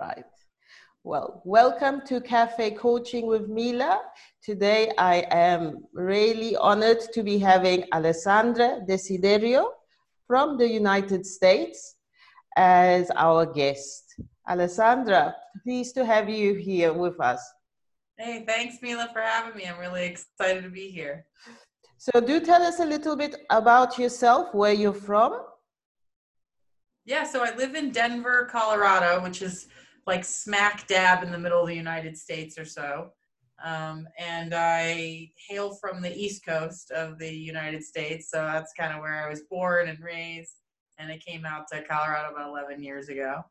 Right. Well, welcome to Cafe Coaching with Mila. Today I am really honored to be having Alessandra Desiderio from the United States as our guest. Alessandra, pleased to have you here with us. Hey, thanks Mila for having me. I'm really excited to be here. So do tell us a little bit about yourself, where you're from. Yeah, so I live in Denver, Colorado, which is like smack dab in the middle of the United States or so. Um, and I hail from the East Coast of the United States, so that's kind of where I was born and raised. And I came out to Colorado about 11 years ago.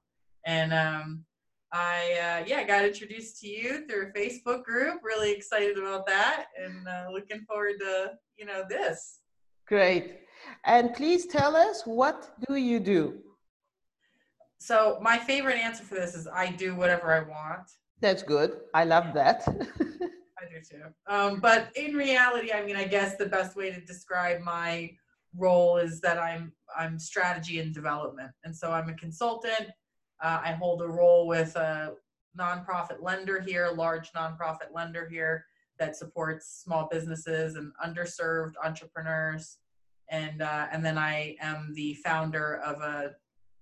And um, I, uh, yeah, got introduced to you through a Facebook group. Really excited about that, and uh, looking forward to you know this. Great. And please tell us what do you do? So my favorite answer for this is I do whatever I want. That's good. I love that. I do too. Um, but in reality, I mean, I guess the best way to describe my role is that I'm I'm strategy and development, and so I'm a consultant. Uh, I hold a role with a nonprofit lender here, a large nonprofit lender here that supports small businesses and underserved entrepreneurs, and uh, and then I am the founder of a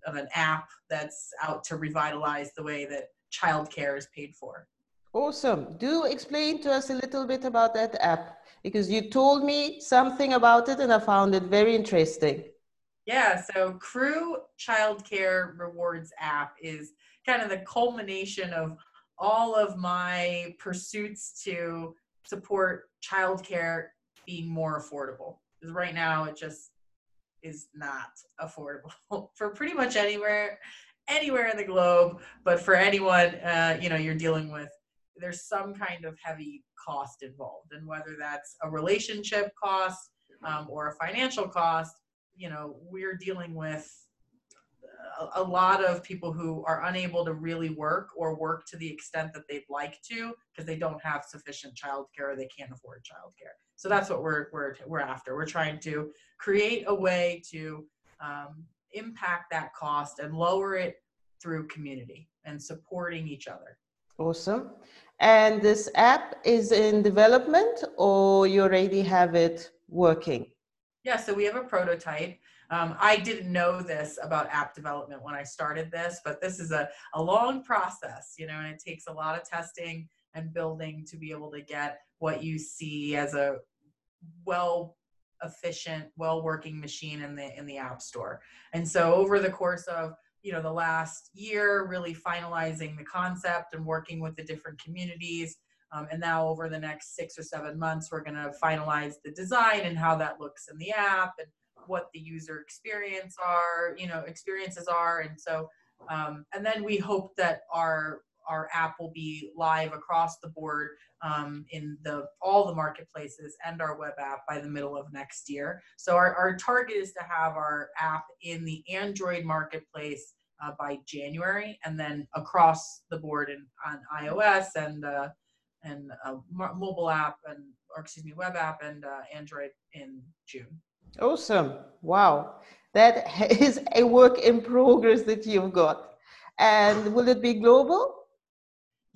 of an app that's out to revitalize the way that childcare is paid for. Awesome. Do explain to us a little bit about that app because you told me something about it and I found it very interesting. Yeah, so Crew Childcare Rewards app is kind of the culmination of all of my pursuits to support childcare being more affordable. Because right now it just is not affordable for pretty much anywhere anywhere in the globe but for anyone uh, you know you're dealing with there's some kind of heavy cost involved. And whether that's a relationship cost um, or a financial cost you know we're dealing with a, lot of people who are unable to really work or work to the extent that they'd like to because they don't have sufficient childcare or they can't afford childcare so that's what we're we're we're after. We're trying to create a way to um, impact that cost and lower it through community and supporting each other. Awesome. And this app is in development or you already have it working? Yeah, so we have a prototype. Um, I didn't know this about app development when I started this, but this is a, a long process, you know, and it takes a lot of testing and building to be able to get what you see as a well efficient well working machine in the in the app store. And so over the course of you know the last year really finalizing the concept and working with the different communities um, and now over the next six or seven months we're going to finalize the design and how that looks in the app and what the user experience are you know experiences are and so um, and then we hope that our our app will be live across the board um, in the all the marketplaces and our web app by the middle of next year. So our, our target is to have our app in the Android marketplace uh, by January, and then across the board in, on iOS and uh, and mobile app and or excuse me web app and uh, Android in June. Awesome! Wow, that is a work in progress that you've got. And will it be global?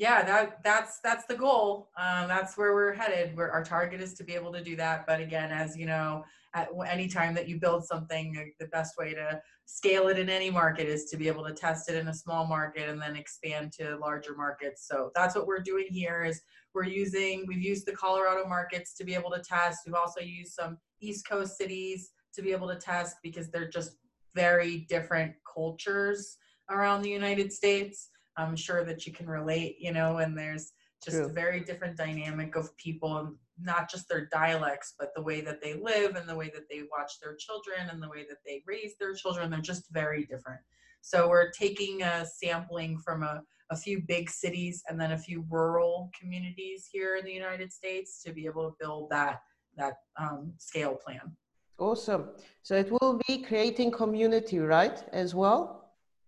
yeah, that that's that's the goal. Um, that's where we're headed. Where our target is to be able to do that. But again, as you know, at any time that you build something, the best way to scale it in any market is to be able to test it in a small market and then expand to larger markets. So that's what we're doing here. Is we're using we've used the Colorado markets to be able to test. We've also used some East Coast cities to be able to test because they're just very different cultures around the United States. I'm sure that you can relate, you know, and there's just True. a very different dynamic of people and not just their dialects, but the way that they live and the way that they watch their children and the way that they raise their children. They're just very different. So we're taking a sampling from a, a few big cities and then a few rural communities here in the United States to be able to build that that um, scale plan. Awesome. So it will be creating community, right, as well?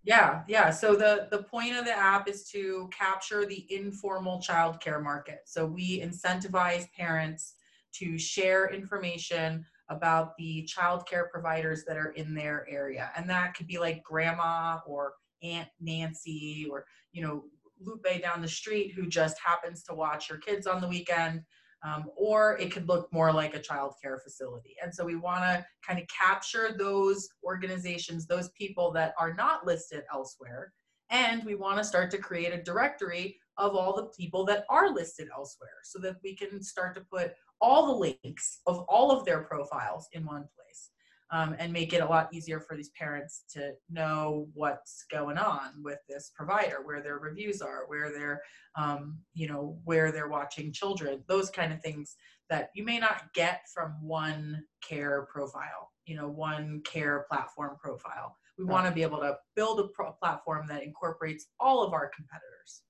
Yeah, yeah. So the the point of the app is to capture the informal childcare market. So we incentivize parents to share information about the childcare providers that are in their area, and that could be like grandma or Aunt Nancy or, you know, Lupe down the street who just happens to watch your kids on the weekend. Um, or it could look more like a child care facility. And so we want to kind of capture those organizations, those people that are not listed elsewhere. And we want to start to create a directory of all the people that are listed elsewhere so that we can start to put all the links of all of their profiles in one place um, and make it a lot easier for these parents to know what's going on with this provider where their reviews are where they're um, you know where they're watching children those kind of things that you may not get from one care profile you know one care platform profile we want to be able to build a pro- platform that incorporates all of our competitors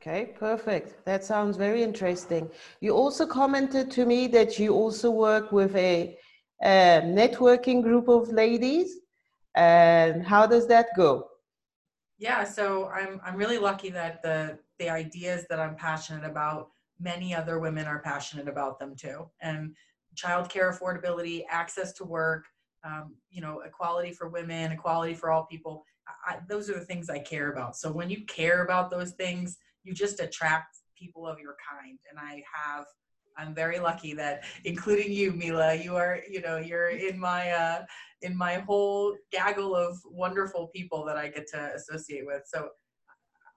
Okay, perfect. That sounds very interesting. You also commented to me that you also work with a, a networking group of ladies. And how does that go? Yeah, so I'm I'm really lucky that the the ideas that I'm passionate about, many other women are passionate about them too. And childcare affordability, access to work, um, you know, equality for women, equality for all people. I, those are the things I care about. So when you care about those things, you just attract people of your kind and i have i'm very lucky that including you mila you are you know you're in my uh in my whole gaggle of wonderful people that i get to associate with. So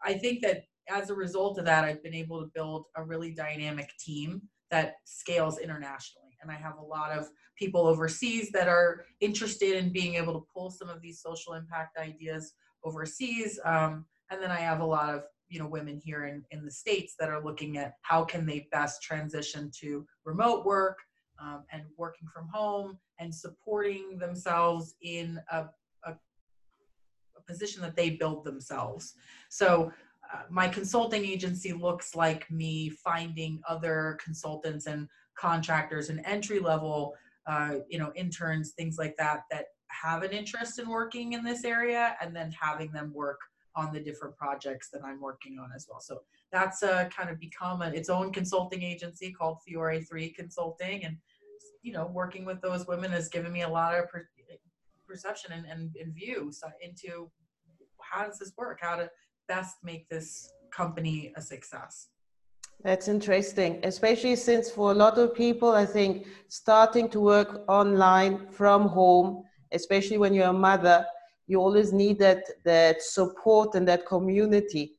i think that as a result of that i've been able to build a really dynamic team that scales internationally. And i have a lot of people overseas that are interested in being able to pull some of these social impact ideas overseas um, and then i have a lot of you know women here in, in the states that are looking at how can they best transition to remote work um, and working from home and supporting themselves in a, a, a position that they build themselves. So uh, my consulting agency looks like me finding other consultants and contractors and entry level uh, you know interns things like that that have an interest in working in this area and then having them work on the different projects that I'm working on as well. So that's uh, kind of become a, its own consulting agency called Fiore 3 Consulting. And, you know, working with those women has given me a lot of per- perception and, and, and view into how does this work? How to best make this company a success. That's interesting, especially since for a lot of people, I think starting to work online from home, especially when you're a mother, you always need that that support and that community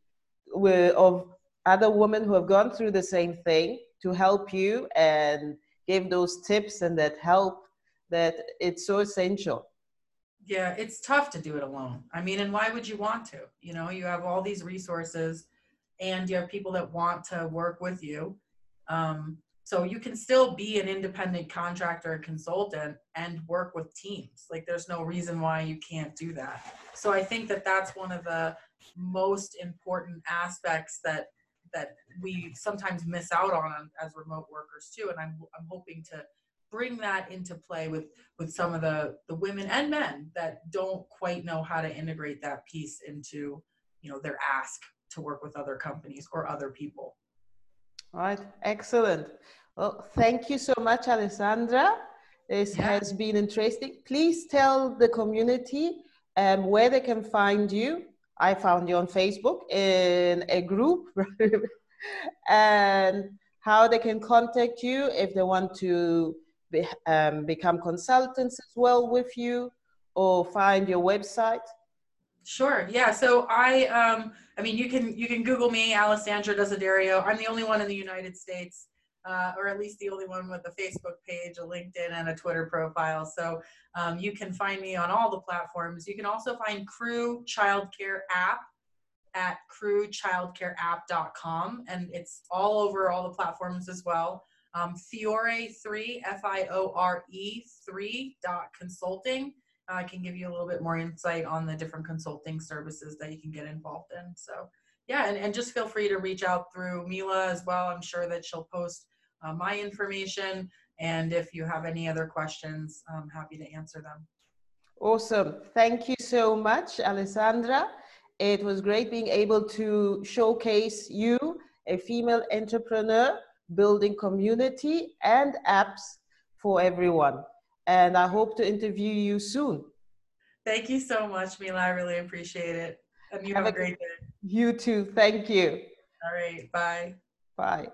of other women who have gone through the same thing to help you and give those tips and that help that it's so essential. Yeah it's tough to do it alone. I mean and why would you want to? You know you have all these resources and you have people that want to work with you. Um, so you can still be an independent contractor and consultant and work with teams. Like there's no reason why you can't do that. So I think that that's one of the most important aspects that that we sometimes miss out on um, as remote workers too. And I'm I'm hoping to bring that into play with with some of the the women and men that don't quite know how to integrate that piece into you know their ask to work with other companies or other people. Right, excellent. Well, thank you so much, Alessandra. This yeah. has been interesting. Please tell the community um, where they can find you. I found you on Facebook in a group, and how they can contact you if they want to be, um, become consultants as well with you, or find your website. Sure. Yeah. So I, um, I mean, you can you can Google me, Alessandra Desiderio. I'm the only one in the United States, uh, or at least the only one with a Facebook page, a LinkedIn, and a Twitter profile. So um, you can find me on all the platforms. You can also find Crew Childcare App at crewchildcareapp.com, and it's all over all the platforms as well. Um, Fiore3, F I O R E 3 dot consulting I can give you a little bit more insight on the different consulting services that you can get involved in. So yeah, and, and just feel free to reach out through Mila as well. I'm sure that she'll post uh, my information. And if you have any other questions, I'm happy to answer them. Awesome. Thank you so much, Alessandra. It was great being able to showcase you, a female entrepreneur, building community and apps for everyone and I hope to interview you soon. Thank you so much, Mila. I really appreciate it. And You have, have a great day. You too. Thank you. All right. Bye. Bye.